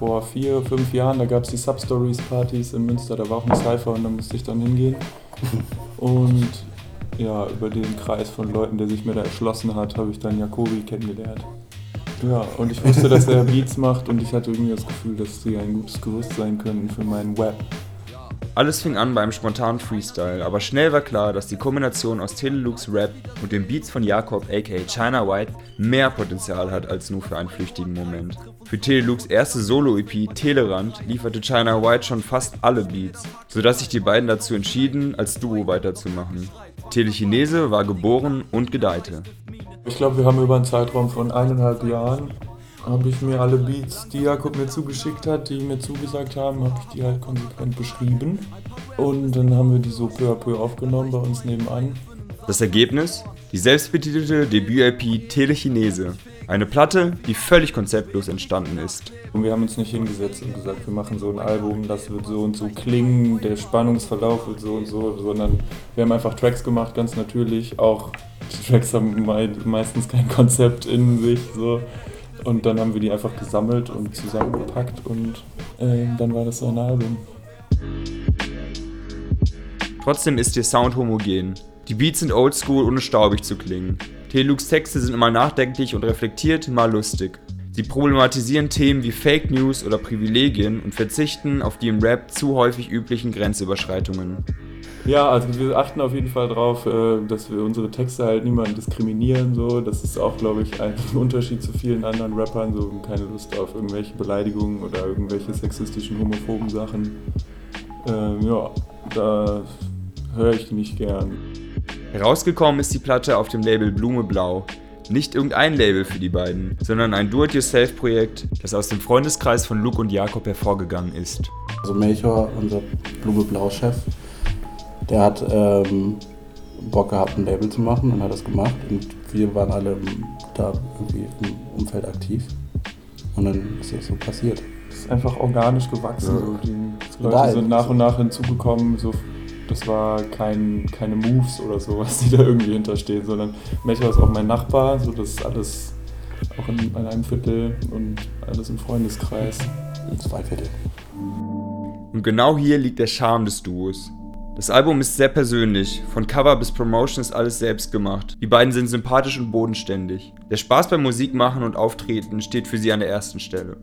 vor vier, fünf Jahren, da gab es die Substories-Partys in Münster, da war auch ein Cypher und da musste ich dann hingehen. Und ja, über den Kreis von Leuten, der sich mir da erschlossen hat, habe ich dann Jakobi kennengelernt. Ja, und ich wusste, dass er Beats macht und ich hatte irgendwie das Gefühl, dass sie ein gutes Gerüst sein könnten für meinen Web. Alles fing an beim spontanen Freestyle, aber schnell war klar, dass die Kombination aus Telelux Rap und den Beats von Jakob aka China White mehr Potenzial hat als nur für einen flüchtigen Moment. Für Telelux erste Solo-EP Telerand lieferte China White schon fast alle Beats, sodass sich die beiden dazu entschieden, als Duo weiterzumachen. Telechinese war geboren und gedeihte. Ich glaube, wir haben über einen Zeitraum von eineinhalb Jahren habe ich mir alle Beats, die Jakob mir zugeschickt hat, die mir zugesagt haben, habe ich die halt konsequent beschrieben. Und dann haben wir die so peu à peu aufgenommen bei uns nebenan. Das Ergebnis? Die selbstbetitelte Debüt-LP Telechinese. Eine Platte, die völlig konzeptlos entstanden ist. Und wir haben uns nicht hingesetzt und gesagt, wir machen so ein Album, das wird so und so klingen, der Spannungsverlauf wird so und so, sondern wir haben einfach Tracks gemacht, ganz natürlich. Auch die Tracks haben meistens kein Konzept in sich. So. Und dann haben wir die einfach gesammelt und zusammengepackt und äh, dann war das ein Album. Trotzdem ist der Sound homogen. Die Beats sind oldschool, ohne staubig zu klingen. Telux Texte sind mal nachdenklich und reflektiert, mal lustig. Sie problematisieren Themen wie Fake News oder Privilegien und verzichten auf die im Rap zu häufig üblichen Grenzüberschreitungen. Ja, also wir achten auf jeden Fall darauf, äh, dass wir unsere Texte halt niemanden diskriminieren. So. Das ist auch, glaube ich, ein Unterschied zu vielen anderen Rappern. So keine Lust auf irgendwelche Beleidigungen oder irgendwelche sexistischen, homophoben Sachen. Ähm, ja, da höre ich nicht gern. Herausgekommen ist die Platte auf dem Label Blume Blau. Nicht irgendein Label für die beiden, sondern ein Do-it-yourself-Projekt, das aus dem Freundeskreis von Luke und Jakob hervorgegangen ist. Also Melchior, unser Blume Blau-Chef, der hat ähm, Bock gehabt, ein Label zu machen und hat das gemacht. Und wir waren alle da irgendwie im Umfeld aktiv. Und dann ist das so passiert. Es ist einfach organisch gewachsen. Ja. So. Die Leute sind nach und nach hinzugekommen. So, das war kein, keine Moves oder so, was die da irgendwie hinterstehen, sondern Melchior ist auch mein Nachbar. So, das ist alles auch in, in einem Viertel und alles im Freundeskreis. Zwei Viertel. Und genau hier liegt der Charme des Duos. Das Album ist sehr persönlich, von Cover bis Promotion ist alles selbst gemacht. Die beiden sind sympathisch und bodenständig. Der Spaß beim Musikmachen und Auftreten steht für sie an der ersten Stelle.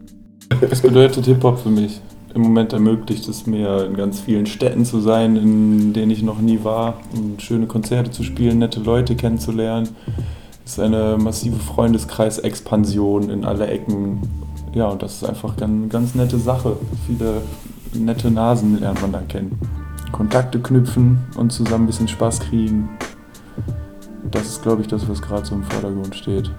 Was bedeutet Hip-Hop für mich? Im Moment ermöglicht es mir, in ganz vielen Städten zu sein, in denen ich noch nie war, und schöne Konzerte zu spielen, nette Leute kennenzulernen. Es ist eine massive Freundeskreis-Expansion in alle Ecken. Ja, und das ist einfach eine ganz nette Sache. Viele nette Nasen lernt man da kennen. Kontakte knüpfen und zusammen ein bisschen Spaß kriegen. Das ist, glaube ich, das, was gerade so im Vordergrund steht.